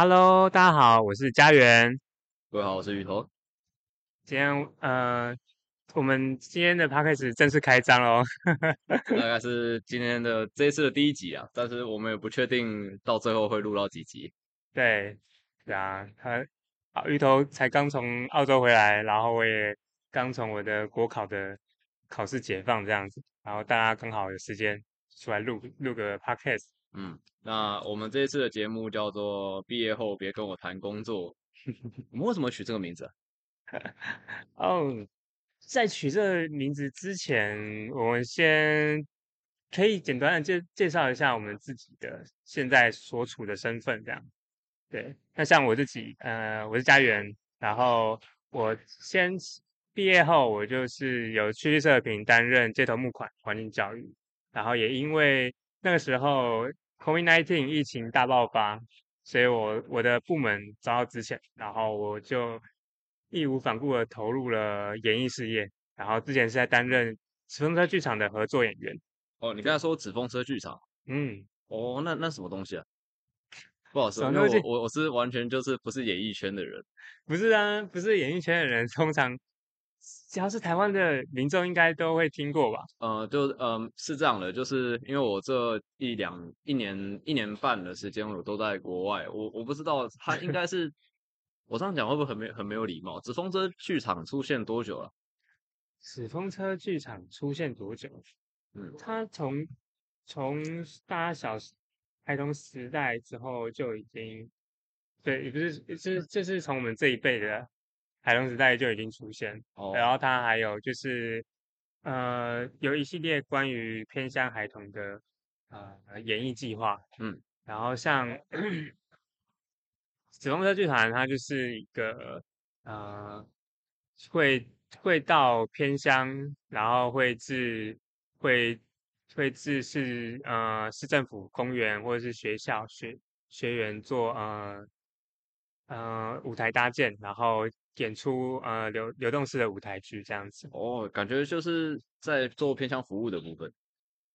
Hello，大家好，我是家园。各位好，我是芋头。今天呃，我们今天的 p a c k a g e 正式开张喽。大概是今天的这一次的第一集啊，但是我们也不确定到最后会录到几集。对，对啊，他啊，芋头才刚从澳洲回来，然后我也刚从我的国考的考试解放这样子，然后大家刚好有时间出来录录个 podcast。嗯，那我们这一次的节目叫做“毕业后别跟我谈工作 ”。我们为什么取这个名字？哦，在取这个名字之前，我们先可以简单的介介绍一下我们自己的现在所处的身份，这样。对，那像我自己，呃，我是家园，然后我先毕业后，我就是有去社平担任街头募款环境教育，然后也因为那个时候 COVID-19 疫情大爆发，所以我我的部门遭到之前，然后我就义无反顾的投入了演艺事业，然后之前是在担任纸风车剧场的合作演员。哦，你刚才说纸风车剧场，嗯，哦，那那什么东西啊？不好说，因为我我我是完全就是不是演艺圈的人，不是啊，不是演艺圈的人，通常只要是台湾的民众应该都会听过吧？呃，就嗯是这样的，就是因为我这一两一年一年半的时间我都在国外，我我不知道 他应该是我这样讲会不会很没很没有礼貌？纸风车剧场出现多久了？纸风车剧场出现多久？嗯，他从从大家小时。孩童时代之后就已经，对，也不是，是就是从我们这一辈的孩童时代就已经出现。哦。然后它还有就是，呃，有一系列关于偏向孩童的呃演艺计划。嗯。然后像紫风车剧团，它就是一个呃，会会到偏乡，然后会至会。会自市呃市政府公园或者是学校学学员做呃呃舞台搭建，然后演出呃流流动式的舞台剧这样子。哦，感觉就是在做偏向服务的部分。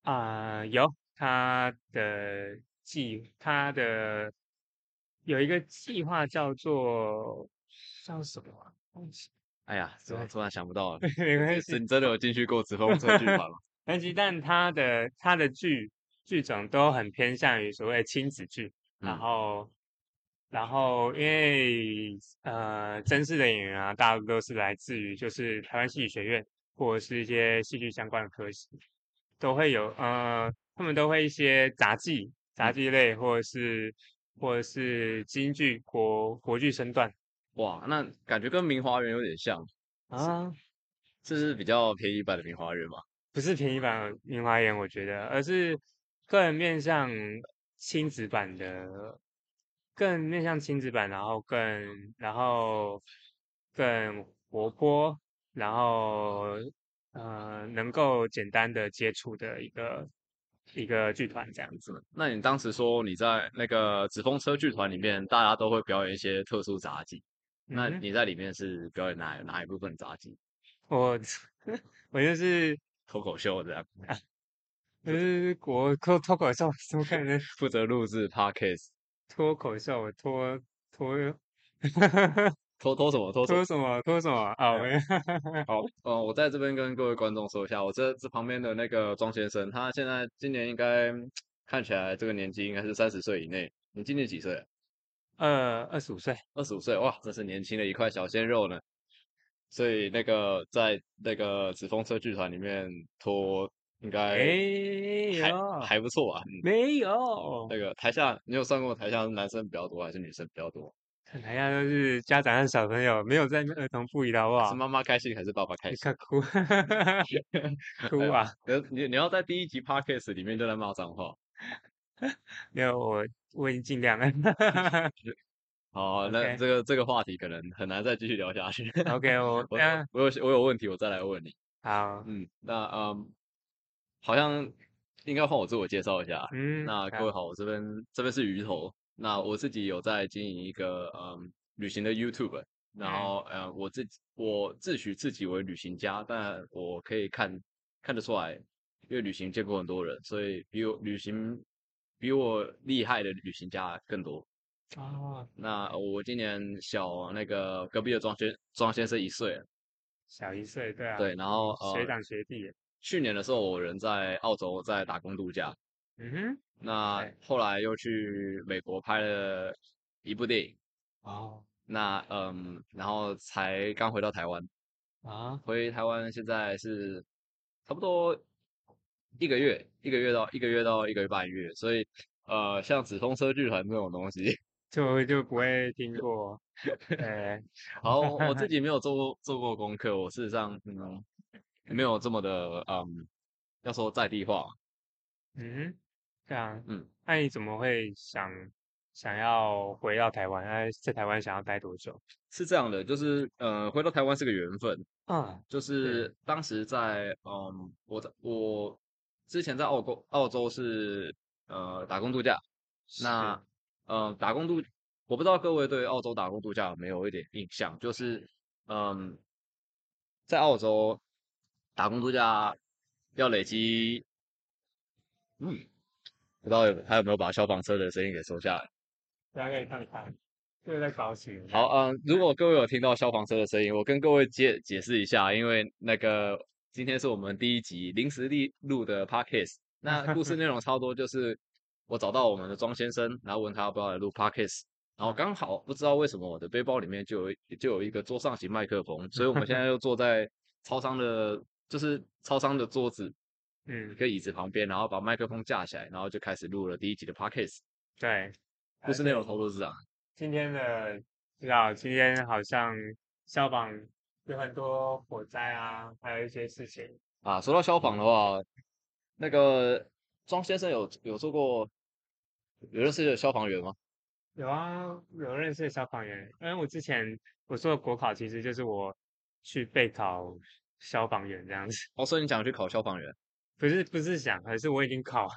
啊，有他的计，他的有一个计划叫做叫什么东西？哎呀，怎么突然想不到了？没关系，你真的有进去过紫风车剧团吗？但是，但他的他的剧剧种都很偏向于所谓亲子剧，然后，然后因为呃，真实的演员啊，大多都是来自于就是台湾戏剧学院或者是一些戏剧相关的科系，都会有呃，他们都会一些杂技、杂技类，或者是或者是京剧、国国剧身段。哇，那感觉跟明华园有点像啊，这是比较便宜版的明华园吗？不是便宜版明华园，我觉得，而是个人面向亲子版的，更面向亲子版，然后更然后更活泼，然后呃能够简单的接触的一个一个剧团这样子。那你当时说你在那个纸风车剧团里面，大家都会表演一些特殊杂技，那你在里面是表演哪哪一部分杂技？我 我就是。脱口秀这样，呃，国脱脱口秀怎么可能负责录制 podcast？脱口秀脱脱 脱脱什么脱脱什么脱什么啊？好，哦，我在这边跟各位观众说一下，我这这旁边的那个庄先生，他现在今年应该看起来这个年纪应该是三十岁以内。你今年几岁？呃，二十五岁。二十五岁，哇，这是年轻的一块小鲜肉呢。所以那个在那个紫风车剧团里面拖应该还还不错吧？没有那个台下你有算过台下是男生比较多还是女生比较多？台下都是家长和小朋友，没有在儿童不宜的好不好？是妈妈开心还是爸爸开 心？看哭哭啊！你你要在第一集 podcast 里面就在骂脏话？没有，我我已经尽量了。好，那这个这个话题可能很难再继续聊下去。OK，我我我有我有问题，我再来问你。好，嗯，那嗯，好像应该换我自我介绍一下。嗯，那各位好，我这边这边是鱼头。那我自己有在经营一个嗯旅行的 YouTube，然后呃我自我自诩自己为旅行家，但我可以看看得出来，因为旅行见过很多人，所以比我旅行比我厉害的旅行家更多。哦，那我今年小那个隔壁的庄先庄先生一岁了，小一岁，对啊，对，然后学长学弟。去年的时候，我人在澳洲在打工度假，嗯哼，那后来又去美国拍了一部电影，哦，那嗯，然后才刚回到台湾，啊，回台湾现在是差不多一个月，一个月到一个月到一个半月，所以呃，像紫风车剧团这种东西。就就不会听 过，哎，好，我自己 没有做过做过功课，我事实上嗯没有这么的嗯，要说在地化，嗯，对啊，嗯，那你怎么会想想要回到台湾？哎，在台湾想要待多久？是这样的，就是呃，回到台湾是个缘分，啊，就是当时在嗯，我在我之前在澳洲澳洲是呃打工度假，那。嗯，打工度，我不知道各位对澳洲打工度假有没有一点印象？就是，嗯，在澳洲打工度假要累积，嗯，不知道有还有没有把消防车的声音给收下来？大家可以看看，这个在搞起。好，嗯，如果各位有听到消防车的声音，我跟各位解解释一下，因为那个今天是我们第一集临时立录的 podcast，那故事内容超多，就是。我找到我们的庄先生，然后问他要不要来录 podcast，然后刚好不知道为什么我的背包里面就有就有一个桌上型麦克风，所以我们现在又坐在超商的，就是超商的桌子，嗯，一个椅子旁边，然后把麦克风架起来，然后就开始录了第一集的 podcast。对，故事内容投入是这样。今天的知道，今天好像消防有很多火灾啊，还有一些事情啊。说到消防的话，那个庄先生有有做过。有认识的消防员吗？有啊，有认识的消防员。因为我之前我做的国考，其实就是我去备考消防员这样子。哦，所以你想去考消防员？不是，不是想，而是我已经考，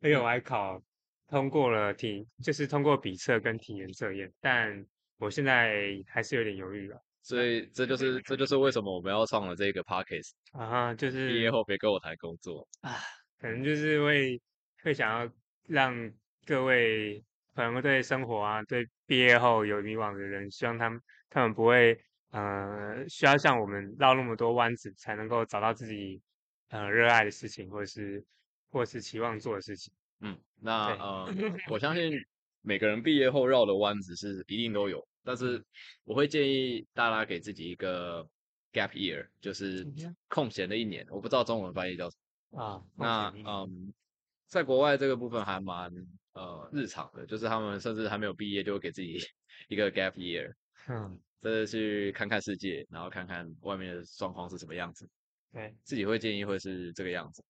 而且我还考通过了体，就是通过笔测跟体验测验。但我现在还是有点犹豫了。所以这就是这就是为什么我们要创了这个 podcast 啊，就是毕业后别跟我谈工作啊，可能就是会会想要让。各位可能对生活啊，对毕业后有迷惘的人，希望他们他们不会呃需要像我们绕那么多弯子才能够找到自己呃热爱的事情，或者是或是期望做的事情。嗯，那呃我 相信每个人毕业后绕的弯子是一定都有，但是我会建议大家给自己一个 gap year，就是空闲的一年。我不知道中文翻译叫什么啊。那嗯，在国外这个部分还蛮。呃，日常的，就是他们甚至还没有毕业，就会给自己 一个 gap year，嗯，这去看看世界，然后看看外面的状况是什么样子。对，自己会建议会是这个样子。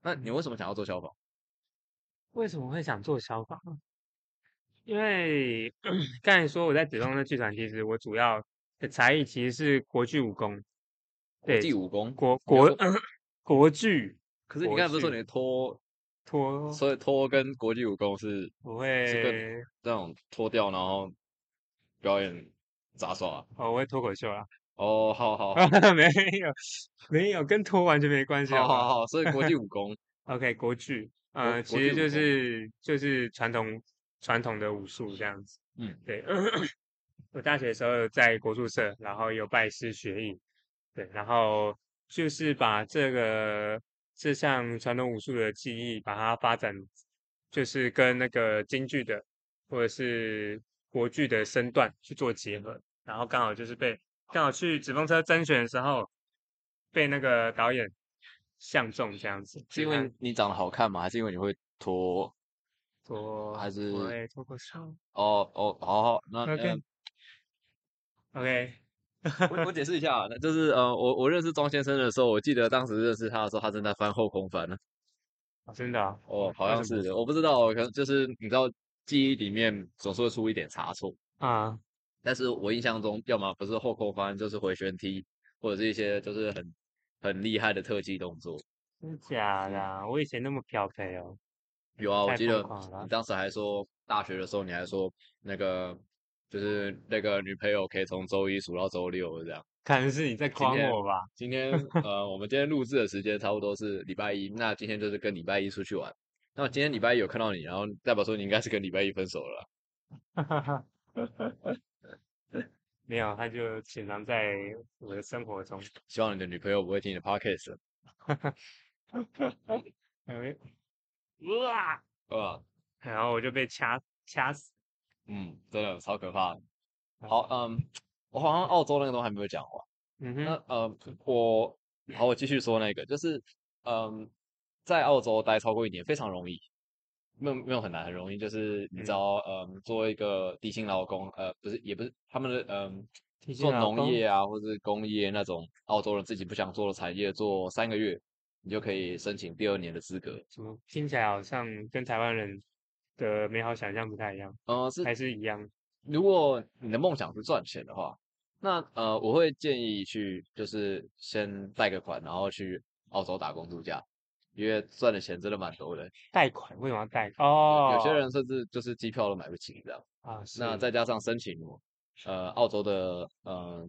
那你为什么想要做消防？为什么会想做消防？因为 刚才说我在子东的剧团，其实我主要的才艺其实是国剧武功。对国际武功，国国 国剧。可是你刚才不是说你脱？脱，所以脱跟国际武功是不会是那种脱掉然后表演杂耍。哦，我会脱口秀啊。哦，好 好，没有没有，跟脱完全没关系。好好好，所以国际武功。OK，国剧，呃，其实就是就是传统传统的武术这样子。嗯，对。我大学的时候在国术社，然后有拜师学艺。对，然后就是把这个。这项传统武术的技艺，把它发展，就是跟那个京剧的或者是国剧的身段去做结合，然后刚好就是被刚好去纸风车甄选的时候，被那个导演相中这样子。是因为你长得好看吗？还是因为你会脱脱？还是会脱口秀？哦哦，好好，那 OK OK。我我解释一下，那就是呃，我我认识庄先生的时候，我记得当时认识他的时候，他正在翻后空翻呢。真的？哦，好像是，我不知道，可能就是你知道，记忆里面总是会出一点差错啊。但是我印象中，要么不是后空翻，就是回旋踢，或者是一些就是很很厉害的特技动作。真的假的？我以前那么漂皮哦。有啊，我记得你当时还说，大学的时候你还说那个。就是那个女朋友可以从周一数到周六这样，可能是你在诓我吧。今天呃，我们今天录制的时间差不多是礼拜一，那今天就是跟礼拜一出去玩。那我今天礼拜一有看到你，然后代表说你应该是跟礼拜一分手了。没有，他就潜藏在我的生活中。希望你的女朋友不会听你的 podcast。哇哇！然后我就被掐掐死。嗯，真的超可怕。好，嗯，我好像澳洲那个都还没有讲完。嗯哼。那呃，我好，我继续说那个，就是嗯，在澳洲待超过一年非常容易，没有没有很难，很容易。就是你知道，嗯，做一个低薪劳工，呃，不是，也不是他们的，嗯，做农业啊，或者是工业那种澳洲人自己不想做的产业，做三个月。你就可以申请第二年的资格。怎么听起来好像跟台湾人的美好想象不太一样？呃，是还是一样？如果你的梦想是赚钱的话，那呃，我会建议去就是先贷个款，然后去澳洲打工度假，因为赚的钱真的蛮多的。贷款为什么要贷？哦，有些人甚至就是机票都买不起这样啊。那再加上申请呃澳洲的呃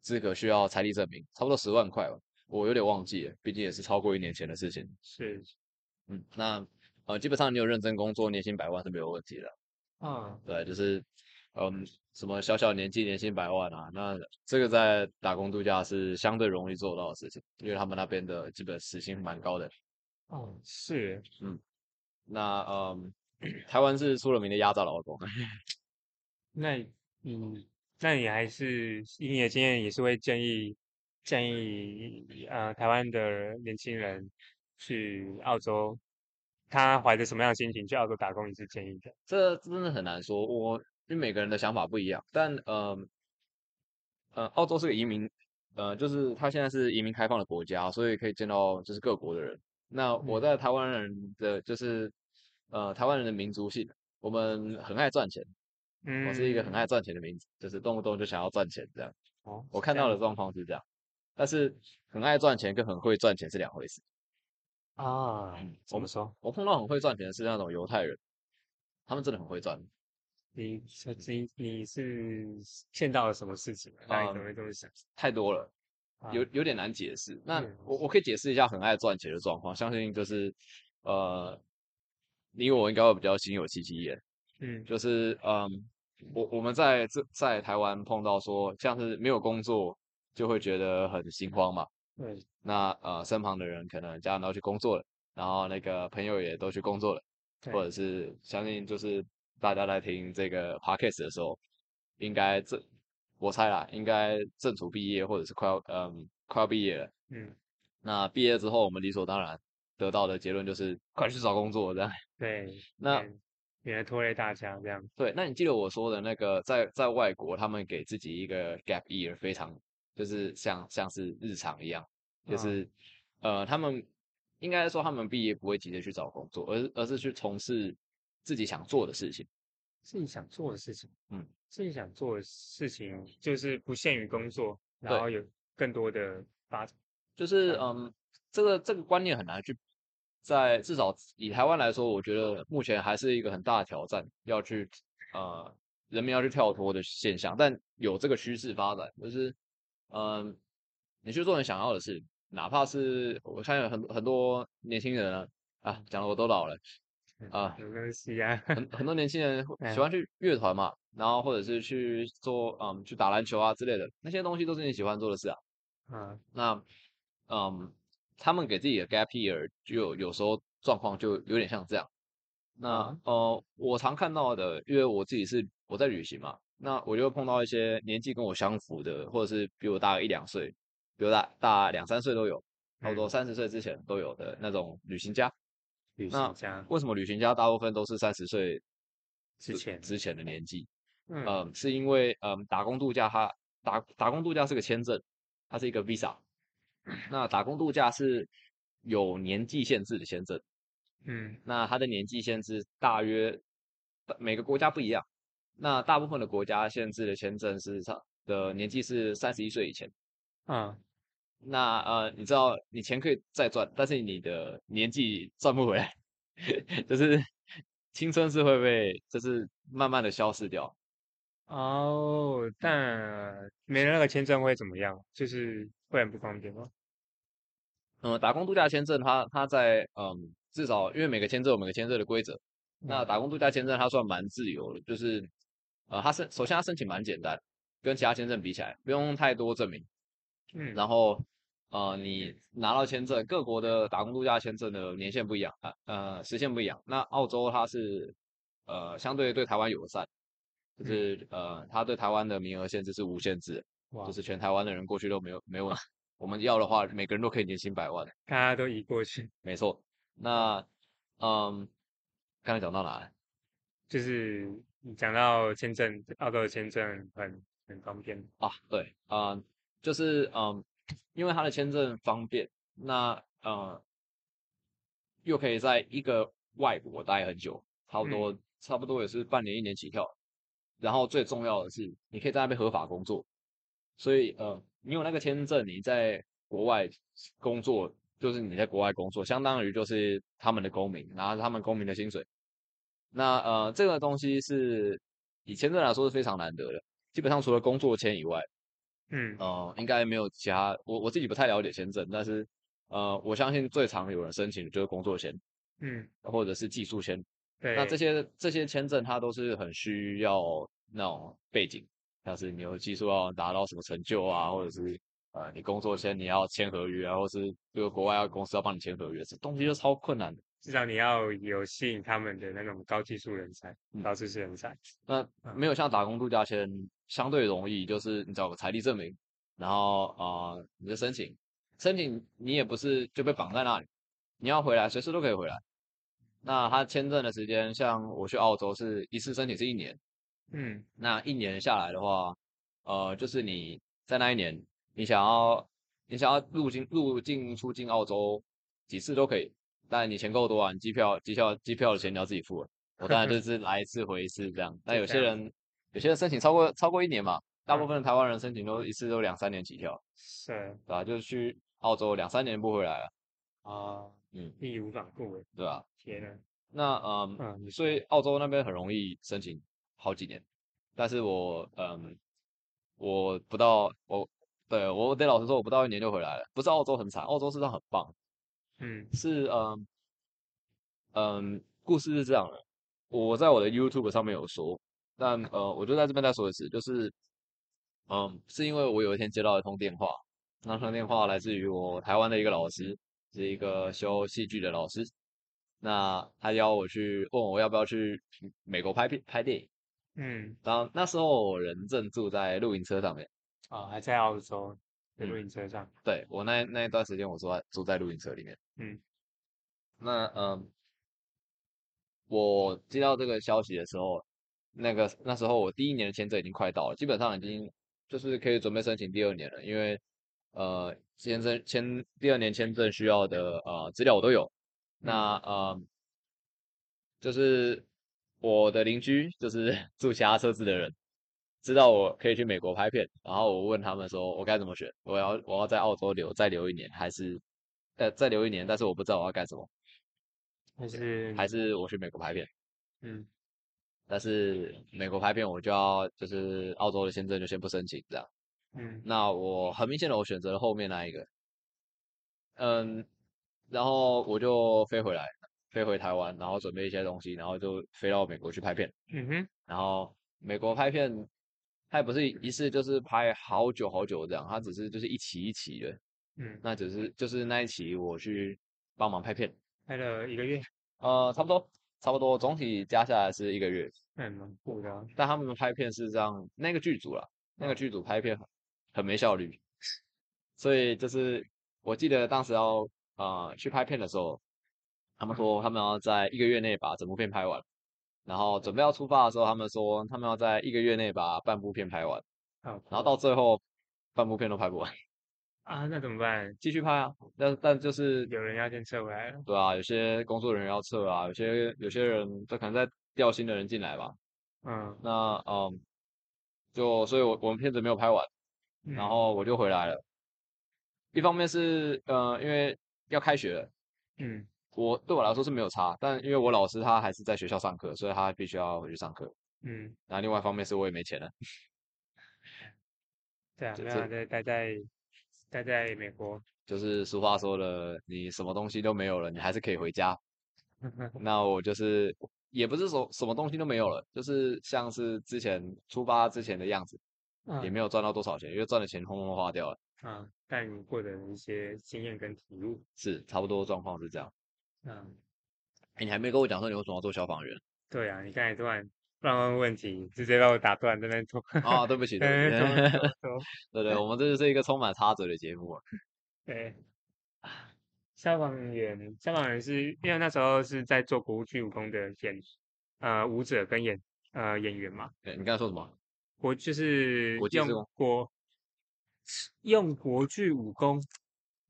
资格需要财力证明，差不多十万块吧。我有点忘记了，毕竟也是超过一年前的事情。是，嗯，那呃，基本上你有认真工作，年薪百万是没有问题的。嗯，对，就是，嗯，什么小小年纪年薪百万啊，那这个在打工度假是相对容易做到的事情，因为他们那边的基本时薪蛮高的。哦，是，嗯，那嗯，台湾是出了名的压榨劳工。那，嗯，那你还是以你的经验，也是会建议。建议呃台湾的年轻人去澳洲，他怀着什么样的心情去澳洲打工？你是建议的？这真的很难说，我因为每个人的想法不一样。但呃呃，澳洲是个移民，呃，就是他现在是移民开放的国家，所以可以见到就是各国的人。那我在台湾人的就是呃台湾人的民族性，我们很爱赚钱。嗯，我是一个很爱赚钱的民族，就是动不动就想要赚钱这样。哦，我看到的状况是这样。但是很爱赚钱跟很会赚钱是两回事啊。怎么说？我碰到很会赚钱的是那种犹太人，他们真的很会赚。你你你是见到了什么事情？那你怎么会这么想？太多了，有有点难解释。那我我可以解释一下很爱赚钱的状况。相信就是呃，你我应该会比较心有戚戚焉。嗯，就是嗯，我我们在这在台湾碰到说像是没有工作。就会觉得很心慌嘛。对。那呃，身旁的人可能家人都去工作了，然后那个朋友也都去工作了，或者是相信就是大家在听这个 podcast 的时候，应该正我猜啦，应该正处毕业或者是快要嗯快要毕业了。嗯。那毕业之后，我们理所当然得到的结论就是快去找工作这样。对。那免得拖累大家这样。对。那你记得我说的那个在在外国，他们给自己一个 gap year 非常。就是像像是日常一样，就是呃，他们应该说他们毕业不会急着去找工作，而而是去从事自己想做的事情。自己想做的事情，嗯，自己想做的事情就是不限于工作，然后有更多的发展。就是嗯，这个这个观念很难去在至少以台湾来说，我觉得目前还是一个很大的挑战，要去呃人民要去跳脱的现象，但有这个趋势发展，就是。嗯，你去做你想要的事，哪怕是我看有很很多年轻人啊，啊，讲的我都老了啊，没关系啊，很很多年轻人喜欢去乐团嘛，然后或者是去做嗯去打篮球啊之类的，那些东西都是你喜欢做的事啊。嗯，那嗯，他们给自己的 gap year 就有时候状况就有点像这样。那呃，我常看到的，因为我自己是我在旅行嘛。那我就会碰到一些年纪跟我相符的，或者是比我大一两岁，比我大大两三岁都有，差不多三十岁之前都有的那种旅行家。旅行家为什么旅行家大部分都是三十岁之前之前的年纪？嗯，是因为嗯打工度假，它打打工度假是个签证，它是一个 visa。那打工度假是有年纪限制的签证。嗯，那它的年纪限制大约每个国家不一样。那大部分的国家限制的签证是上的年纪是三十一岁以前，嗯，那呃，你知道你钱可以再赚，但是你的年纪赚不回来，就是青春是会被就是慢慢的消失掉。哦，但没了那个签证会怎么样？就是会很不方便吗？嗯，打工度假签证它它在嗯至少因为每个签证有每个签证的规则。那打工度假签证它算蛮自由的，就是呃，它申首先它申请蛮简单，跟其他签证比起来不用太多证明。嗯，然后呃，你拿到签证，各国的打工度假签证的年限不一样啊，呃，时限不一样。那澳洲它是呃相对对台湾友善，就是呃，他对台湾的名额限制是无限制，就是全台湾的人过去都没有没有，我们要的话，每个人都可以年薪百万，大家都移过去。没错，那嗯。刚才讲到哪？就是讲到签证，澳洲的签证很很方便啊。对啊，就是嗯，因为他的签证方便，那呃，又可以在一个外国待很久，差不多差不多也是半年一年起跳。然后最重要的是，你可以在那边合法工作。所以呃，你有那个签证，你在国外工作。就是你在国外工作，相当于就是他们的公民，拿着他们公民的薪水。那呃，这个东西是以签证来说是非常难得的。基本上除了工作签以外，嗯，呃，应该没有其他。我我自己不太了解签证，但是呃，我相信最常有人申请的就是工作签，嗯，或者是技术签。对，那这些这些签证它都是很需要那种背景，像是你有技术要达到什么成就啊，或者是。呃，你工作签你要签合约啊，或是这个国外要公司要帮你签合约，这东西就超困难的。至少你要有吸引他们的那种高技术人才、高知识人才。那没有像打工度假签相对容易，就是你找个财力证明，然后啊，你就申请，申请你也不是就被绑在那里，你要回来随时都可以回来。那他签证的时间，像我去澳洲是一次申请是一年，嗯，那一年下来的话，呃，就是你在那一年。你想要，你想要入境、入境、出境澳洲几次都可以，但你钱够多啊，机票、机票、机票的钱你要自己付了。我当然就是来一次回一次这样。但 有些人，有些人申请超过超过一年嘛，大部分的台湾人申请都一次都两三年起跳。是，对吧？就是去澳洲两三年不回来了。啊，嗯，义无反顾哎，对吧？天呐，那嗯，所以澳洲那边很容易申请好几年，但是我嗯，我不到我。对我得老实说，我不到一年就回来了。不是澳洲很惨，澳洲实上很棒。嗯，是嗯嗯，故事是这样的。我在我的 YouTube 上面有说，但呃，我就在这边再说一次，就是嗯，是因为我有一天接到一通电话，那通电话来自于我台湾的一个老师，是一个修戏剧的老师。那他邀我去，问我要不要去美国拍片拍电影。嗯，然后那时候我人正住在露营车上面。啊，还在澳洲的露营车上。对我那那一段时间，我住在住在露营车里面。嗯，那嗯，我接到这个消息的时候，那个那时候我第一年的签证已经快到了，基本上已经就是可以准备申请第二年了。因为呃，签证签第二年签证需要的呃资料我都有。那呃，就是我的邻居，就是 住其他车子的人。知道我可以去美国拍片，然后我问他们说，我该怎么选？我要我要在澳洲留再留一年，还是呃再留一年？但是我不知道我要干什么，还是还是我去美国拍片？嗯，但是美国拍片我就要就是澳洲的签证就先不申请这样。嗯，那我很明显的我选择了后面那一个。嗯，然后我就飞回来，飞回台湾，然后准备一些东西，然后就飞到美国去拍片。嗯哼，然后美国拍片。他也不是一次就是拍好久好久这样，他只是就是一期一期的，嗯，那只是就是那一期我去帮忙拍片，拍了一个月，呃，差不多差不多，总体加下来是一个月，嗯，蛮酷的。但他们拍片是这样，那个剧组啦，那个剧组拍片很很没效率，所以就是我记得当时要呃去拍片的时候，他们说他们要在一个月内把整部片拍完。然后准备要出发的时候，他们说他们要在一个月内把半部片拍完。然后到最后，半部片都拍不完。啊，那怎么办？继续拍啊。但但就是有人要先撤回来了。对啊，有些工作人员要撤啊，有些有些人他可能在调新的人进来吧。嗯。那嗯，就所以我我们片子没有拍完，然后我就回来了。一方面是呃，因为要开学了。嗯。我对我来说是没有差，但因为我老师他还是在学校上课，所以他必须要回去上课。嗯，然后另外一方面是我也没钱了。对啊，没有在待在待在美国，就是俗话说的，你什么东西都没有了，你还是可以回家。那我就是也不是说什么东西都没有了，就是像是之前出发之前的样子，也没有赚到多少钱，因为赚的钱通通花掉了。啊，但你获得一些经验跟体悟，是差不多状况是这样。嗯，哎，你还没跟我讲说你为什么要做消防员？对啊，你刚才突然乱问问题，直接把我打断，在那拖。啊，对不起，对不起。对对，我们这就是一个充满插嘴的节目。对，消防员，消防员是因为那时候是在做国剧武功的演，呃，舞者跟演，呃，演员嘛。对你刚才说什么？国就是用国。用国剧武功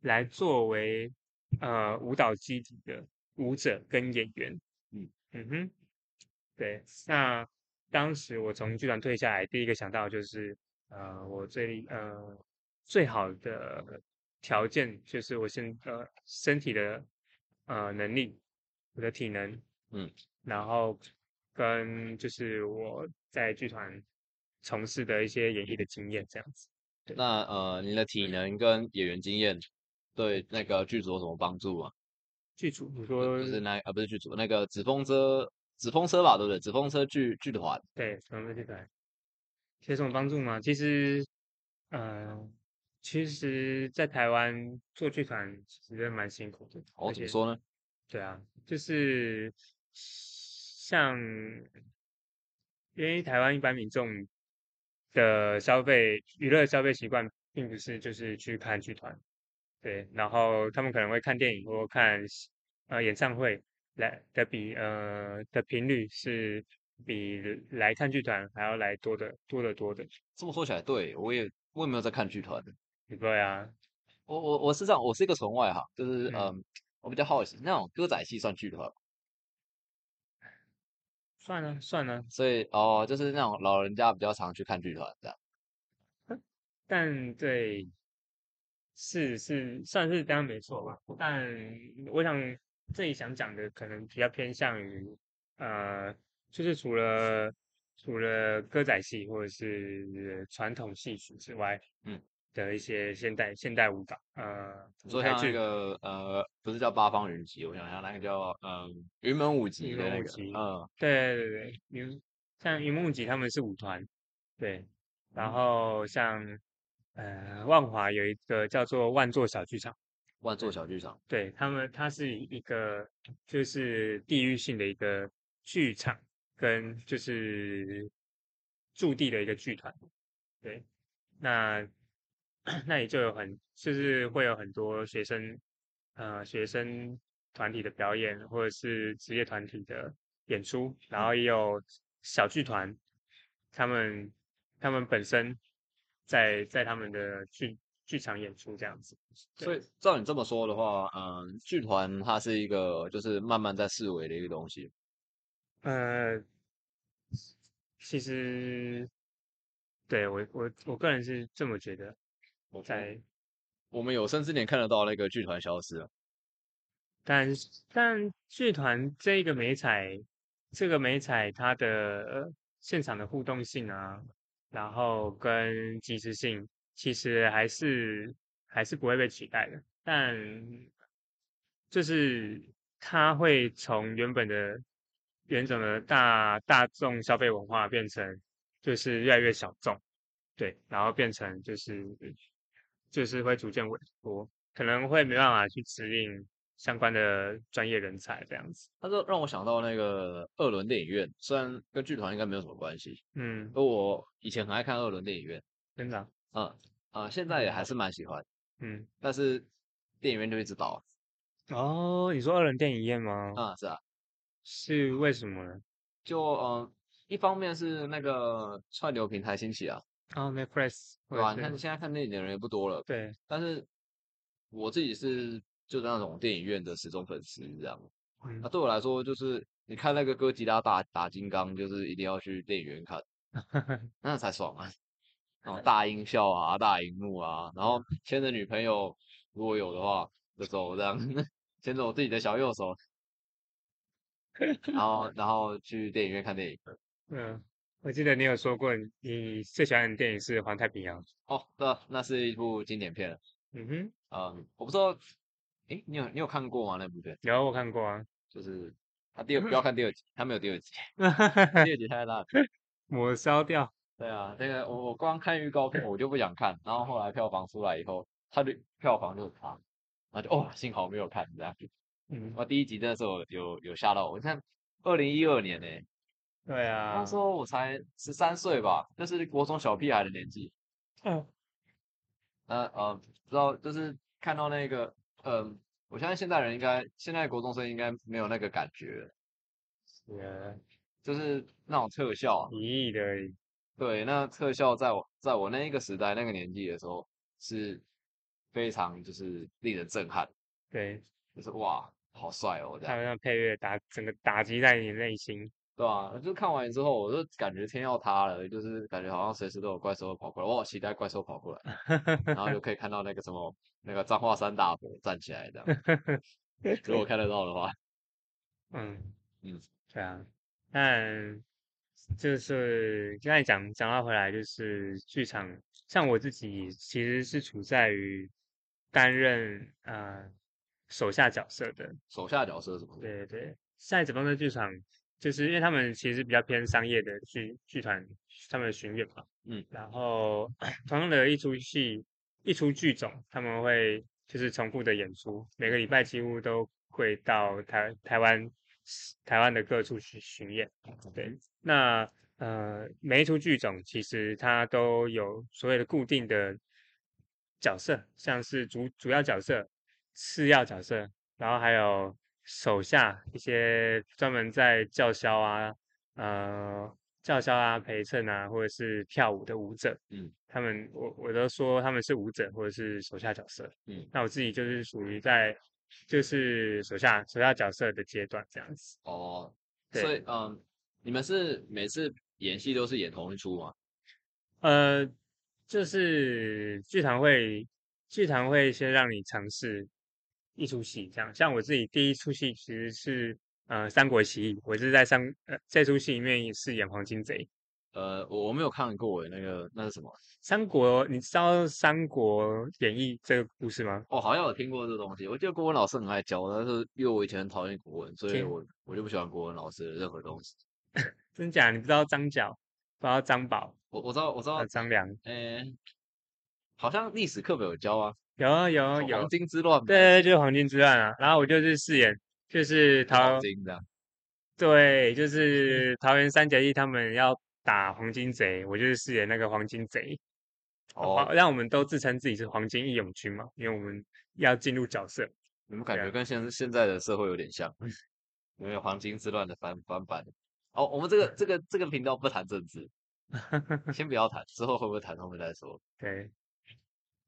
来作为呃舞蹈基底的舞者跟演员，嗯嗯哼，对。那当时我从剧团退下来，第一个想到就是呃我最呃最好的条件就是我现呃身体的呃能力，我的体能，嗯，然后跟就是我在剧团从事的一些演艺的经验这样子。那呃，你的体能跟演员经验对那个剧组有什么帮助吗？剧组你说不是那啊，不是剧组那个纸风车，纸风车吧，对不对？纸风车剧剧团，对，纸风车剧团，有什么帮助吗？其实，嗯，其实，在台湾做剧团其实蛮辛苦的。哦，怎么说呢？对啊，就是像，因为台湾一般民众。的消费娱乐消费习惯，并不是就是去看剧团，对，然后他们可能会看电影或看呃演唱会来的比呃的频率是比来看剧团还要来多的多得多的。这么说起来，对我也我也没有在看剧团的。对啊，我我我是这样，我是一个纯外行，就是嗯，我比较好奇那种歌仔戏算剧团。算了算了，所以哦，就是那种老人家比较常去看剧团这样。但对，是是算是这样没错吧？但我想这里想讲的可能比较偏向于呃，就是除了除了歌仔戏或者是传统戏曲之外，嗯。的一些现代现代舞蹈，呃，说像这个呃，不是叫八方云集，我想想那个叫嗯云门舞集的那个，嗯，对对对，云像云门舞集他们是舞团，对，然后像呃万华有一个叫做万座小剧场，万座小剧场，对他们，它是一个就是地域性的一个剧场，跟就是驻地的一个剧团，对，那。那里就有很，就是会有很多学生，呃，学生团体的表演，或者是职业团体的演出，然后也有小剧团，他们他们本身在在他们的剧剧场演出这样子。所以照你这么说的话，嗯，剧团它是一个就是慢慢在式微的一个东西。呃，其实对我我我个人是这么觉得。在我们有生之年看得到那个剧团消失了，但但剧团这个美彩，这个美彩它的现场的互动性啊，然后跟即时性，其实还是还是不会被取代的。但就是它会从原本的原种的大大众消费文化变成就是越来越小众，对，然后变成就是。就是会逐渐萎缩，可能会没办法去指引相关的专业人才这样子。他说让我想到那个二轮电影院，虽然跟剧团应该没有什么关系，嗯，而我以前很爱看二轮电影院，真的，嗯啊，现在也还是蛮喜欢，嗯，但是电影院就一直倒。哦，你说二轮电影院吗？啊，是啊，是为什么呢？就嗯，一方面是那个串流平台兴起啊。啊，Netflix，对吧？你看现在看电影的人也不多了。对，但是我自己是就是那种电影院的始终粉丝这样。那对我来说，就是你看那个哥吉拉打打金刚，就是一定要去电影院看，那才爽啊！然后大音效啊，大荧幕啊，然后 牵着女朋友，如果有的话，就走这样，牵着我自己的小右手，然后然后去电影院看电影。嗯。我记得你有说过，你最喜欢的电影是《环太平洋》哦，对，那是一部经典片。嗯哼，嗯，我不知道，哎，你有你有看过吗？那部片？有，我看过啊。就是他第二不要看第二集，他没有第二集，第二集太烂，抹消掉。对啊，这个我我光看预告片我就不想看，然后后来票房出来以后，他的票房就差，然后就哦，幸好没有看这样。嗯，我第一集那时候有有吓到我，你看二零一二年呢，对啊，那时候我才十三岁吧，那是国中小屁孩的年纪。嗯，呃呃，不知道就是看到那个，嗯，我相信现代人应该，现在国中生应该没有那个感觉，是，就是那种特效，一亿的。对，那特效在我在我那一个时代那个年纪的时候，是非常就是令人震撼。对，就是哇，好帅哦！他那配乐打整个打击在你内心，对吧？就看完之后，我就感觉天要塌了，就是感觉好像随时都有怪兽跑过来，我好期待怪兽跑过来，然后就可以看到那个什么那个彰化山大伯站起来这样。如果看得到的话，嗯嗯，对啊，但。就是刚才讲讲到回来，就是剧场，像我自己其实是处在于担任呃手下角色的。手下角色是么？对对对，在子方的剧场，就是因为他们其实比较偏商业的剧剧团，他们的巡演嘛。嗯。然后同样的一出戏，一出剧种，他们会就是重复的演出，每个礼拜几乎都会到台台湾。台湾的各处去巡演，对，那呃每一出剧种其实它都有所谓的固定的角色，像是主主要角色、次要角色，然后还有手下一些专门在叫嚣啊、呃叫嚣啊、陪衬啊，或者是跳舞的舞者，嗯，他们我我都说他们是舞者或者是手下角色，嗯，那我自己就是属于在。就是手下手下角色的阶段这样子哦，所以嗯，你们是每次演戏都是演同一出吗？呃，就是剧团会剧团会先让你尝试一出戏，这样像我自己第一出戏其实是呃《三国奇义》，我是在三呃这出戏里面饰演黄金贼。呃，我我没有看过那个那是什么？三国，你知道《三国演义》这个故事吗？哦，好像有听过这东西。我记得国文老师很爱教，但是因为我以前很讨厌国文，所以我我就不喜欢国文老师的任何东西。真假？你不知道张角，不知道张宝？我我知道，我知道张良。嗯，好像历史课本有教啊。有啊有有。黄金之乱。对，就是黄金之乱啊。然后我就是饰演，就是桃。金的。对，就是桃园三结义，他们要。打黄金贼，我就是饰演那个黄金贼，哦，让我们都自称自己是黄金义勇军嘛，因为我们要进入角色。你们感觉跟现现在的社会有点像，因为黄金之乱的翻翻版。哦，我们这个 这个这个频道不谈政治，先不要谈，之后会不会谈，后面再说。对，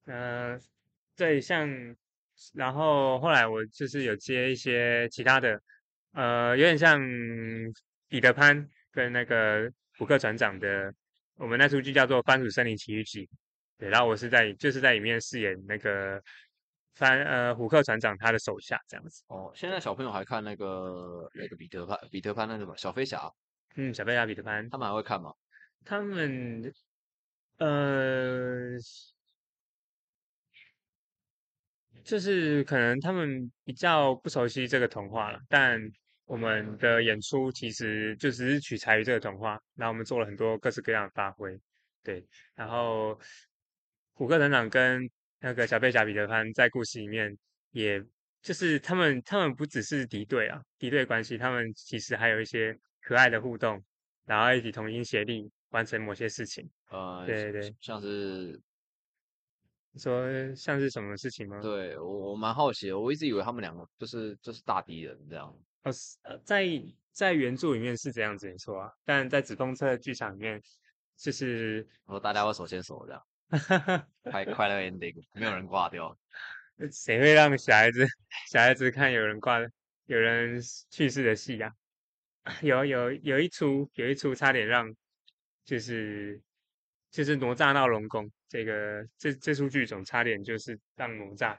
嗯，对，像，然后后来我就是有接一些其他的，呃，有点像彼得潘跟那个。虎克船长的，我们那出剧叫做《番薯森林奇遇记》，对，然后我是在就是在里面饰演那个番呃虎克船长他的手下这样子。哦，现在小朋友还看那个那个彼得潘彼得潘那什么小飞侠？嗯，小飞侠彼得潘，他们还会看吗？他们呃，就是可能他们比较不熟悉这个童话了，但。我们的演出其实就只是取材于这个童话，然后我们做了很多各式各样的发挥，对。然后虎克团长跟那个小贝侠彼得潘在故事里面，也就是他们他们不只是敌对啊，敌对关系，他们其实还有一些可爱的互动，然后一起同心协力完成某些事情。呃，对对对，像是说像是什么事情吗？对我我蛮好奇，我一直以为他们两个就是就是大敌人这样。呃，在在原著里面是这样子没错啊，但在紫风车剧场里面，就是说大家会手牵手这样，快快乐 ending，没有人挂掉，谁会让小孩子小孩子看有人挂有人去世的戏 呀？有有有一出有一出差点让就是就是哪吒闹龙宫这个这这出剧种差点就是让哪吒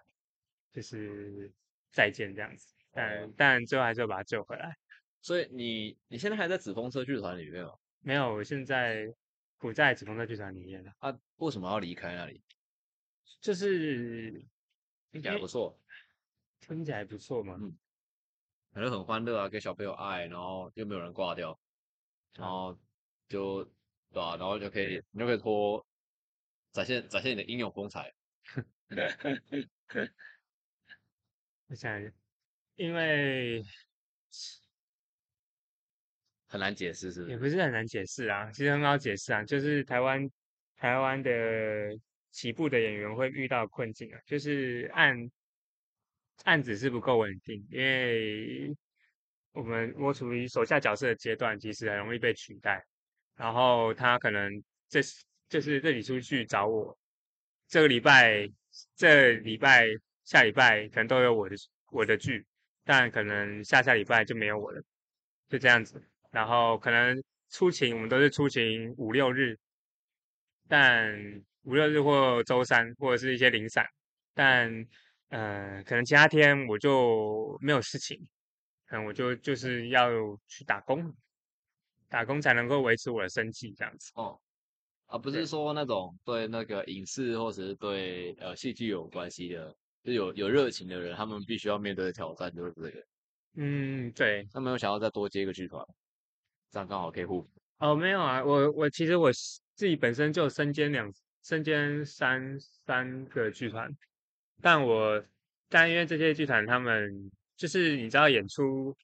就是再见这样子。但但最后还是要把他救回来。所以你你现在还在紫风车剧团里面吗？没有，我现在不在紫风车剧团里面了。啊，为什么要离开那里？就是听起来不错，听起来不错嘛。嗯。反正很欢乐啊，给小朋友爱，然后又没有人挂掉，然后就对吧？然后就可以你就可以拖展现展现你的英勇风采。我想，因为很难解释，是不是？也不是很难解释啊，其实很好解释啊，就是台湾台湾的起步的演员会遇到困境啊，就是案案子是不够稳定，因为我们我处于手下角色的阶段，其实很容易被取代，然后他可能这就是这里出去找我，这个礼拜这礼拜。下礼拜可能都有我的我的剧，但可能下下礼拜就没有我了，就这样子。然后可能出勤我们都是出勤五六日，但五六日或周三或者是一些零散，但嗯，可能其他天我就没有事情，嗯，我就就是要去打工，打工才能够维持我的生计这样子。哦，而不是说那种对那个影视或者是对呃戏剧有关系的。就有有热情的人，他们必须要面对的挑战就是这个。嗯，对。他们有想要再多接一个剧团，这样刚好可以互补。哦，没有啊，我我其实我自己本身就身兼两身兼三三个剧团，但我但因为这些剧团他们就是你知道演出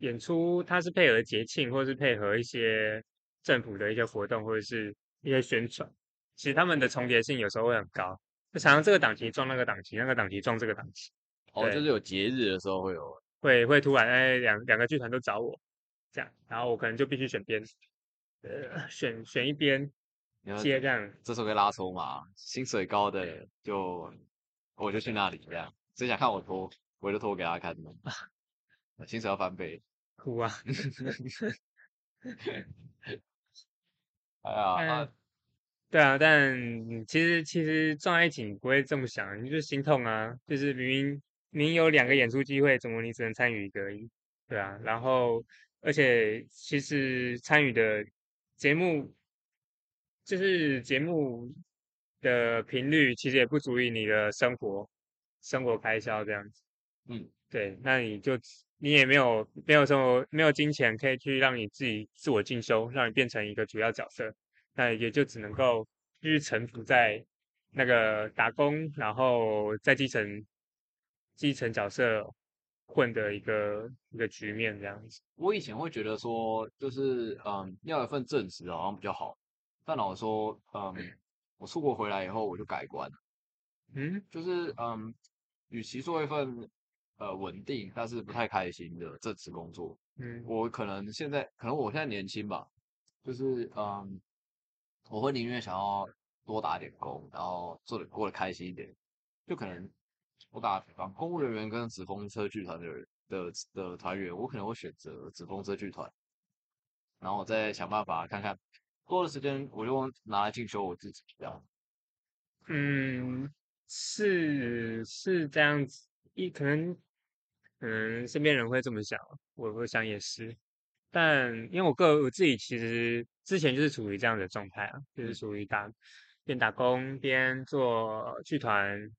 演出，它是配合节庆或是配合一些政府的一些活动或者是一些宣传，其实他们的重叠性有时候会很高。就常常这个档期撞那个档期，那个档期撞这个档期。哦，就是有节日的时候会有，会会突然哎两两个剧团都找我，这样，然后我可能就必须选边，呃选选一边接这样。这时候可以拉抽嘛，薪水高的就我就去那里这样。谁想看我拖，我就拖给他看的。薪水要翻倍，哭啊！哎呀。对啊，但其实其实撞在一起不会这么想，你就心痛啊。就是明明明有两个演出机会，怎么你只能参与一个？对啊，然后而且其实参与的节目，就是节目的频率，其实也不足以你的生活生活开销这样子。嗯，对，那你就你也没有没有什么没有金钱可以去让你自己自我进修，让你变成一个主要角色。那也就只能够就是沉浮在那个打工，然后在基层基层角色混的一个一个局面这样子。我以前会觉得说，就是嗯，要一份正职好像比较好。但老实说，嗯，我出国回来以后我就改观。嗯，就是嗯，与其做一份呃稳定但是不太开心的正职工作，嗯，我可能现在可能我现在年轻吧，就是嗯。我会宁愿想要多打点工，然后做的过得开心一点。就可能我打比方，公务人员跟纸风车剧团的人的的团员，我可能会选择纸风车剧团，然后我再想办法看看多的时间，我就拿来进修我自己这样。嗯，是是这样子，一可能可能身边人会这么想，我我想也是。但因为我个我自己其实之前就是处于这样的状态啊，就是属于打边打工边做剧团，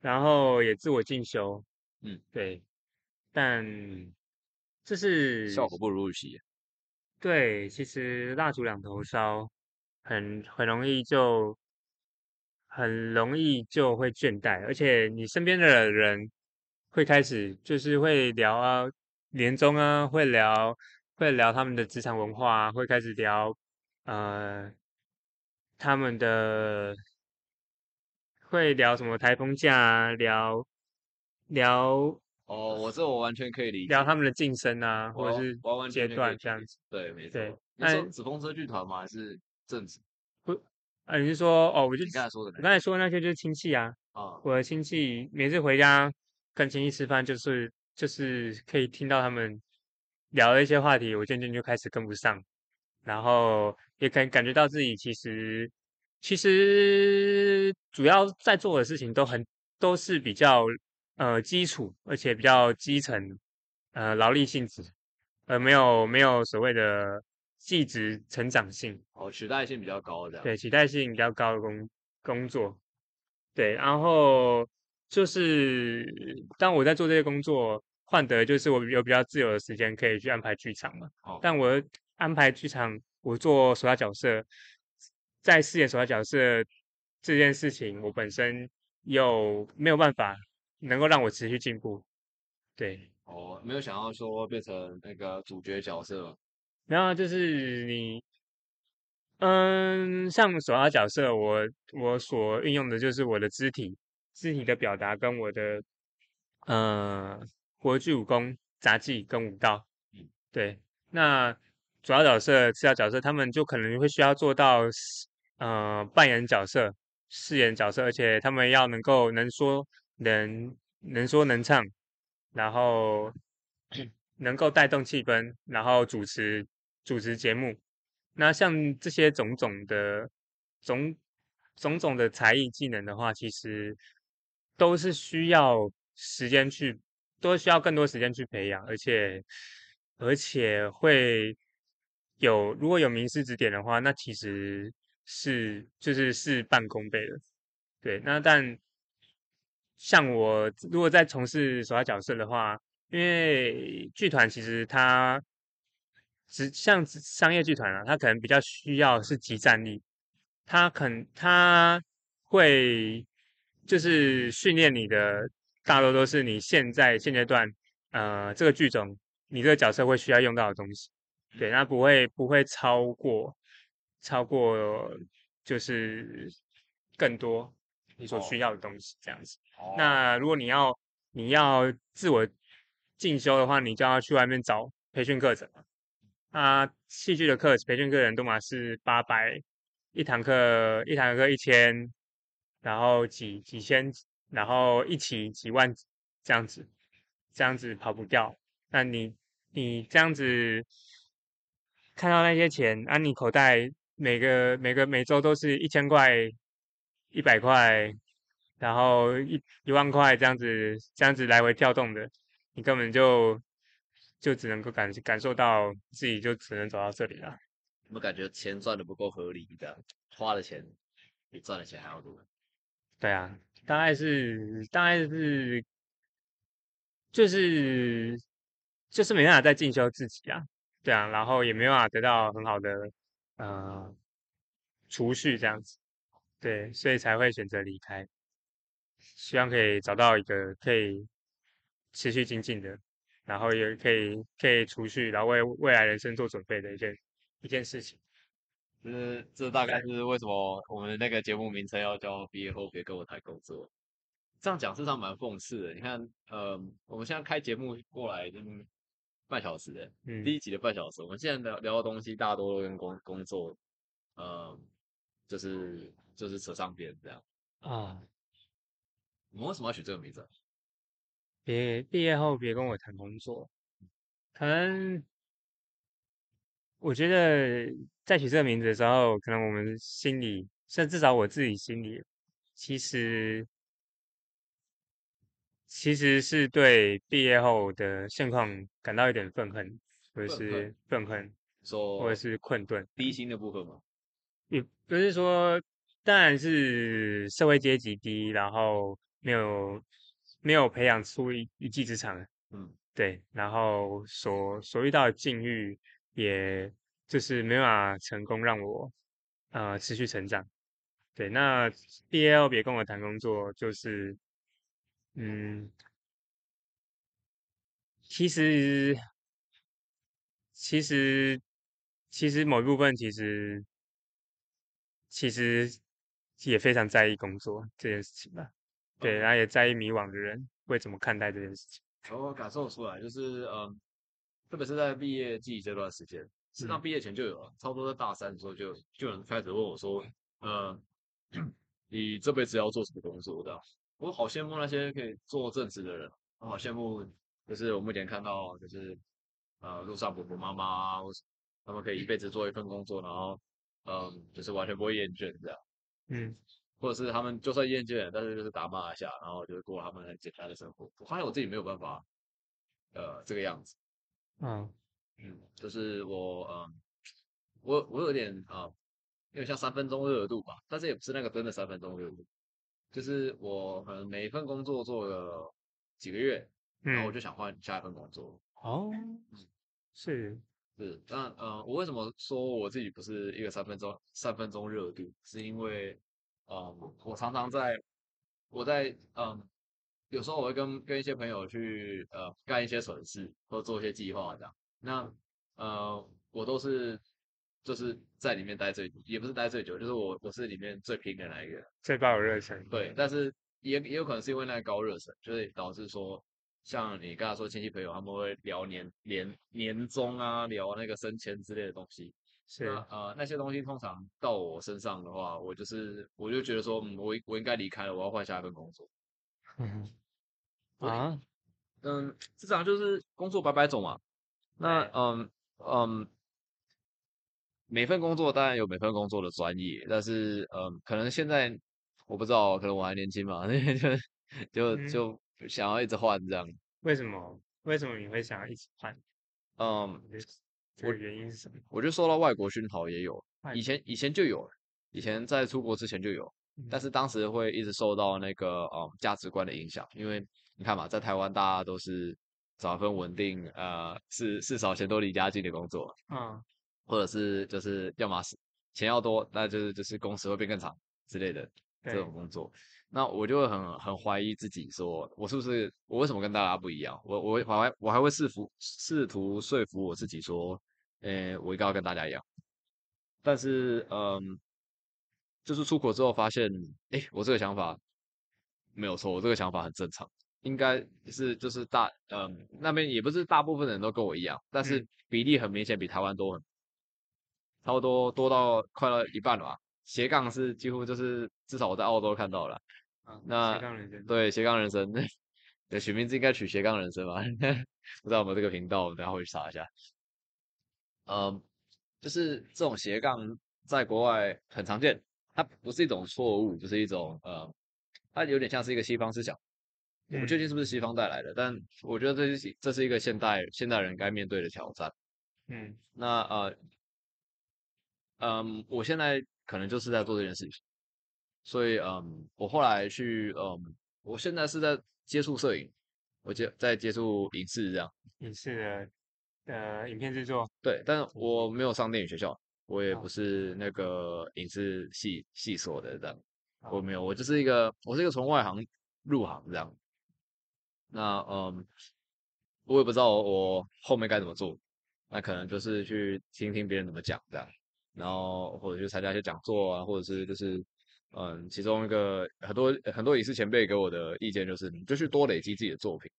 然后也自我进修，嗯，对，但这是效果不如预期。对，其实蜡烛两头烧，很很容易就很容易就会倦怠，而且你身边的人会开始就是会聊啊，年终啊，会聊。会聊他们的职场文化，会开始聊，呃，他们的会聊什么台风假啊，聊聊哦，我这我完全可以理解，聊他们的晋升啊，或者是阶段这样子。对，没错。你说紫风车剧团吗？还是正职？不，啊，你是说哦，我就你刚才说的，我刚才说的那些就是亲戚啊。啊，我的亲戚每次回家跟亲戚吃饭，就是就是可以听到他们。聊的一些话题，我渐渐就开始跟不上，然后也感感觉到自己其实其实主要在做的事情都很都是比较呃基础，而且比较基层呃劳力性质，呃没有没有所谓的技职成长性。哦，取代性比较高的对，取代性比较高的工工作，对，然后就是当我在做这些工作。换得就是我有比较自由的时间可以去安排剧场嘛。但我安排剧场，我做手下角色，在饰演手下角色这件事情，我本身又没有办法能够让我持续进步。对，哦，没有想要说变成那个主角角色。然后就是你，嗯，像手下角色，我我所运用的就是我的肢体，肢体的表达跟我的，嗯，国剧武功、杂技跟武道。对，那主要角色、次要角色，他们就可能会需要做到，呃，扮演角色、饰演角色，而且他们要能够能说能能说能唱，然后 能够带动气氛，然后主持。主持节目，那像这些种种的种种种的才艺技能的话，其实都是需要时间去，都需要更多时间去培养，而且而且会有如果有名师指点的话，那其实是就是事半功倍的。对，那但像我如果在从事手下角色的话，因为剧团其实它。只像商业剧团啊，它可能比较需要是集战力，它肯它会就是训练你的，大多都是你现在现阶段呃这个剧种你这个角色会需要用到的东西，对，那不会不会超过超过就是更多你所需要的东西这样子。那如果你要你要自我进修的话，你就要去外面找培训课程。啊，戏剧的课培训课程都嘛是八百一堂课，一堂课一千，然后几几千，然后一起几万这样子，这样子跑不掉。那你你这样子看到那些钱，啊，你口袋每个每个每周都是一千块、一百块，然后一一万块这样子这样子来回跳动的，你根本就。就只能够感感受到自己就只能走到这里了。我感觉钱赚的不够合理，的花的钱比赚的钱还要多。对啊，大概是大概是就是就是没办法再进修自己啊，对啊，然后也没办法得到很好的呃储蓄这样子，对，所以才会选择离开，希望可以找到一个可以持续精进的。然后也可以可以储蓄，然后为未来人生做准备的一件一件事情。就是这大概是为什么我们那个节目名称要叫毕业后别跟我谈工作。这样讲事实上蛮讽刺的。你看，呃，我们现在开节目过来已经半小时的，第一集的半小时，我们现在聊聊的东西大多都跟工工作，呃，就是就是扯上边这样。啊，我们为什么要取这个名字？别毕业后别跟我谈工作，可能我觉得在取这个名字的时候，可能我们心里，甚至少我自己心里，其实其实是对毕业后的现况感到一点愤恨，或者是愤恨，说或者是困顿，低薪的部分吗？也不是说，当然是社会阶级低，然后没有。没有培养出一一技之长，嗯，对，然后所所遇到的境遇，也就是没办法成功让我，呃，持续成长，对，那毕业后别跟我谈工作，就是，嗯，其实，其实，其实某一部分其实，其实也非常在意工作这件事情吧。对，然后也在意迷惘的人会怎么看待这件事情。我感受出来，就是嗯，特别是在毕业季这段时间，实际上毕业前就有了，差不多在大三的时候就就有人开始问我说，呃，你这辈子要做什么工作？的？我好羡慕那些可以做正职的人，我好羡慕，就是我目前看到就是呃路上婆婆妈妈，他们可以一辈子做一份工作，然后嗯，就是完全不会厌倦这样，嗯。或者是他们就算厌倦，但是就是打骂一下，然后就是过他们很简单的生活。我发现我自己没有办法，呃，这个样子。嗯嗯，就是我嗯，我我有点啊，有点像三分钟热度吧，但是也不是那个真的三分钟热度。就是我可能每一份工作做了几个月，然后我就想换下一份工作。哦，是是，但呃，我为什么说我自己不是一个三分钟三分钟热度？是因为，嗯，我常常在我在嗯，有时候我会跟跟一些朋友去呃干一些蠢事，或做一些计划这样。那呃，我都是就是在里面待最也不是待最久，就是我我是里面最拼的那一个，最抱有热忱。对，但是也也有可能是因为那个高热忱，就是导致说。像你刚才说亲戚朋友，他们会聊年年年终啊，聊那个升迁之类的东西。是呃那些东西通常到我身上的话，我就是我就觉得说，嗯，我我应该离开了，我要换下一份工作。啊，嗯，至少就是工作百百种嘛。那嗯嗯，每份工作当然有每份工作的专业，但是嗯，可能现在我不知道，可能我还年轻嘛，就就 就。想要一直换这样，为什么？为什么你会想要一直换？嗯，我原因是什么？我觉得受到外国熏陶也有，以前以前就有，以前在出国之前就有，但是当时会一直受到那个呃价值观的影响，因为你看嘛，在台湾大家都是找一份稳定呃是是少钱多离家近的工作，嗯，或者是就是要么是钱要多，那就是就是工时会变更长之类的这种工作。那我就会很很怀疑自己，说我是不是我为什么跟大家不一样？我我我还我还会试服试图说服我自己说，诶，我应该要跟大家一样。但是，嗯，就是出国之后发现，哎，我这个想法没有错，我这个想法很正常，应该是就是大，嗯，那边也不是大部分人都跟我一样，但是比例很明显比台湾多很，差不多多到快了一半了吧。斜杠是几乎就是至少我在澳洲看到了，那对斜杠人生，对 取名字应该取斜杠人生吧？不知道有没有这个频道，我等下会去查一下。嗯，就是这种斜杠在国外很常见，它不是一种错误，就是一种呃，它有点像是一个西方思想。我不确定是不是西方带来的，但我觉得这是这是一个现代现代人该面对的挑战。嗯，那呃，嗯，我现在。可能就是在做这件事情，所以嗯，我后来去嗯，我现在是在接触摄影，我接在接触影视这样，影视的呃影片制作，对，但是我没有上电影学校，我也不是那个影视系系所的这样，我没有，我就是一个我是一个从外行入行这样，那嗯，我也不知道我后面该怎么做，那可能就是去听听别人怎么讲这样。然后或者去参加一些讲座啊，或者是就是，嗯，其中一个很多很多影视前辈给我的意见就是，你就去多累积自己的作品。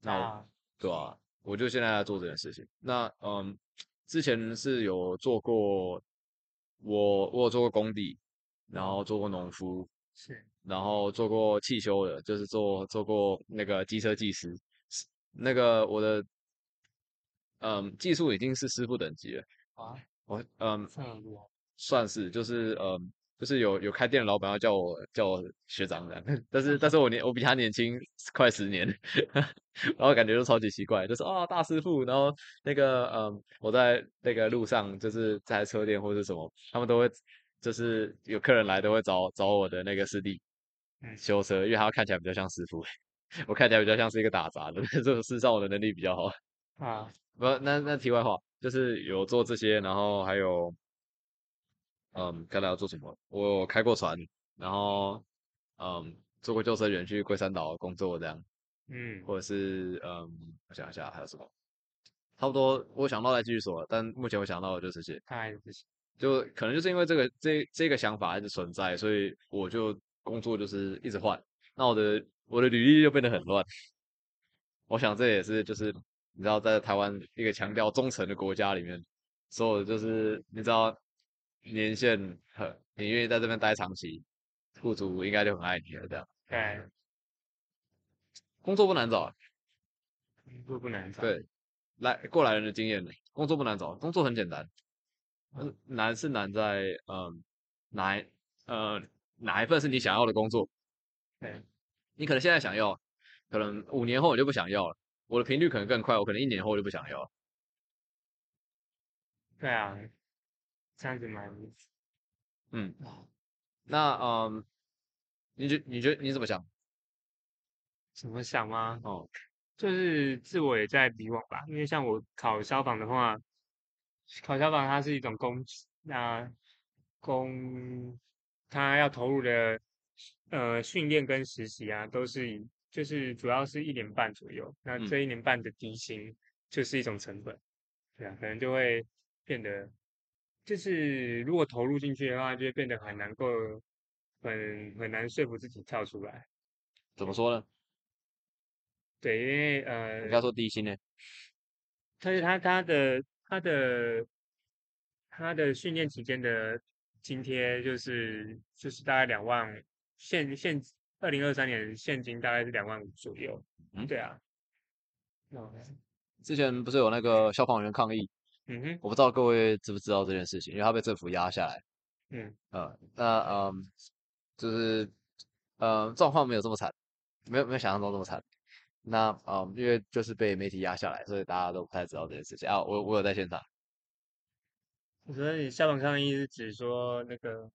那对啊？我就现在在做这件事情。那嗯，之前是有做过，我我有做过工地，然后做过农夫，是，然后做过汽修的，就是做做过那个机车技师，那个我的嗯技术已经是师傅等级了啊。我嗯，算是就是嗯，就是有有开店的老板要叫我叫我学长的，但是但 是我年我比他年轻快十年，然后感觉都超级奇怪，就是啊大师傅，然后那个嗯我在那个路上就是在车店或者什么，他们都会就是有客人来都会找找我的那个师弟修车，因为他看起来比较像师傅，我看起来比较像是一个打杂的，这个事实上我的能力比较好啊。不那那题外话。就是有做这些，然后还有，嗯，刚才要做什么？我开过船，然后，嗯，做过救生员去龟山岛工作这样，嗯，或者是，嗯，我想一下还有什么，差不多我想到再继续说，但目前我想到的就是这些，就可能就是因为这个这这个想法一直存在，所以我就工作就是一直换，那我的我的履历就变得很乱，我想这也是就是。你知道，在台湾一个强调忠诚的国家里面，所有就是你知道年限很，你愿意在这边待长期，雇主应该就很爱你了。这样，对，工作不难找，工作不难找。对，来过来人的经验，工作不难找，工作很简单。难是难在，嗯，哪呃哪一份是你想要的工作？对，你可能现在想要，可能五年后我就不想要了。我的频率可能更快，我可能一年后就不想要了。对啊，这样子蛮……嗯，那嗯，你觉你觉得你怎么想？怎么想吗？哦，就是自我也在迷惘吧，因为像我考消防的话，考消防它是一种工，那工它要投入的呃训练跟实习啊，都是以就是主要是一年半左右，那这一年半的底薪就是一种成本，对啊，可能就会变得，就是如果投入进去的话，就会变得很难够，很很难说服自己跳出来。怎么说呢？对，因为呃，人家说低薪呢，但是他他的他的他的训练期间的津贴就是就是大概两万现现二零二三年现金大概是两万五左右。嗯，对啊。之前不是有那个消防员抗议？嗯哼，我不知道各位知不知道这件事情，因为他被政府压下来。嗯，呃，那嗯，就是呃状况没有这么惨，没有没有想象中这么惨。那啊，因为就是被媒体压下来，所以大家都不太知道这件事情啊。我我有在现场。所以消防抗议是指说那个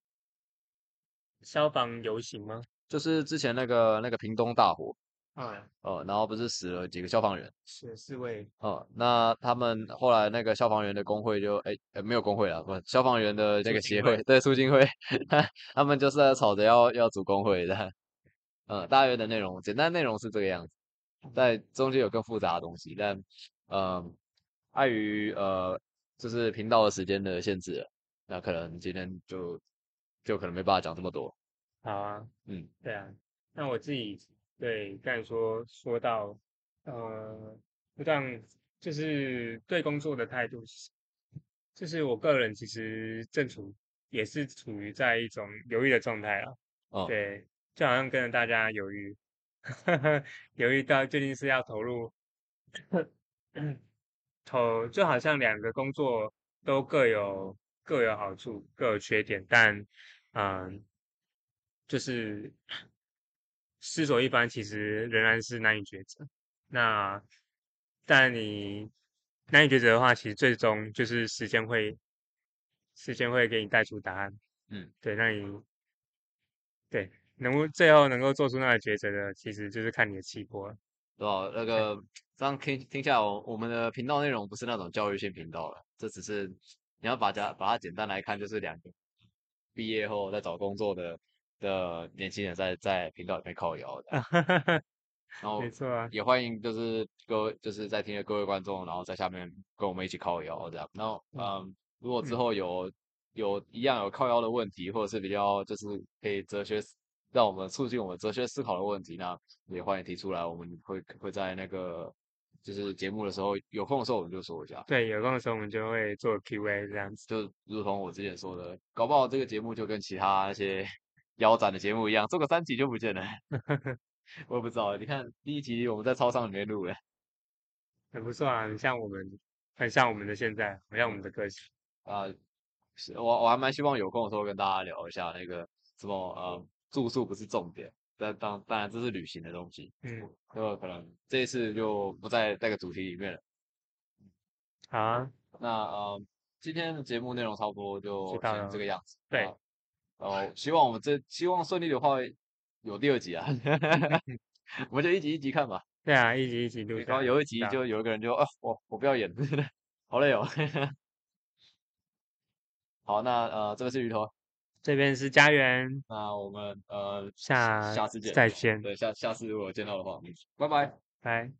消防游行吗？就是之前那个那个屏东大火，嗯，哦，然后不是死了几个消防员，死四位。哦，那他们后来那个消防员的工会就哎没有工会了，不消防员的那个协会对促进会，他们就是在吵着要要组工会的。嗯，大约的内容简单内容是这个样子。在中间有更复杂的东西，但，呃，碍于呃，就是频道的时间的限制，那可能今天就就可能没办法讲这么多。好啊，嗯，对啊，那我自己对刚才说说到，呃，不但就是对工作的态度，就是我个人其实正处也是处于在一种犹豫的状态啊。哦，对，就好像跟着大家犹豫。犹豫到究竟是要投入投，就好像两个工作都各有各有好处，各有缺点，但嗯，就是思索一番，其实仍然是难以抉择。那但你难以抉择的话，其实最终就是时间会时间会给你带出答案。嗯，对，那你对。能够最后能够做出那个抉择的，其实就是看你的气魄了，对吧？那个这样听听下来，我我们的频道内容不是那种教育性频道了，这只是你要把它把它简单来看，就是两个毕业后在找工作的的年轻人在在频道里面靠摇的。然后没错啊，也欢迎就是各位就是在听的各位观众，然后在下面跟我们一起靠摇这样。然后嗯，如果之后有有一样有靠腰的问题，或者是比较就是可以哲学。让我们促进我们哲学思考的问题，那也欢迎提出来。我们会会在那个就是节目的时候有空的时候，我们就说一下。对，有空的时候我们就会做 Q&A 这样子。就如同我之前说的，搞不好这个节目就跟其他那些腰斩的节目一样，做个三集就不见了。我也不知道，你看第一集我们在操场里面录的，很不错啊。很像我们，很像我们的现在，很像我们的个性啊。是我我还蛮希望有空的时候跟大家聊一下那个什么呃。住宿不是重点，但当当然这是旅行的东西，嗯，就可能这一次就不在那个主题里面了。好啊，那呃，今天的节目内容差不多就先这个样子。对，然后希望我们这希望顺利的话有第二集啊，我们就一集一集看吧。对啊，一集一集录。然后有一集就有一个人就啊，我我不要演，好累哦。好，那呃，这个是鱼头。这边是家园，那我们呃下下次见，再见。对，下下次如果见到的话，拜拜，拜。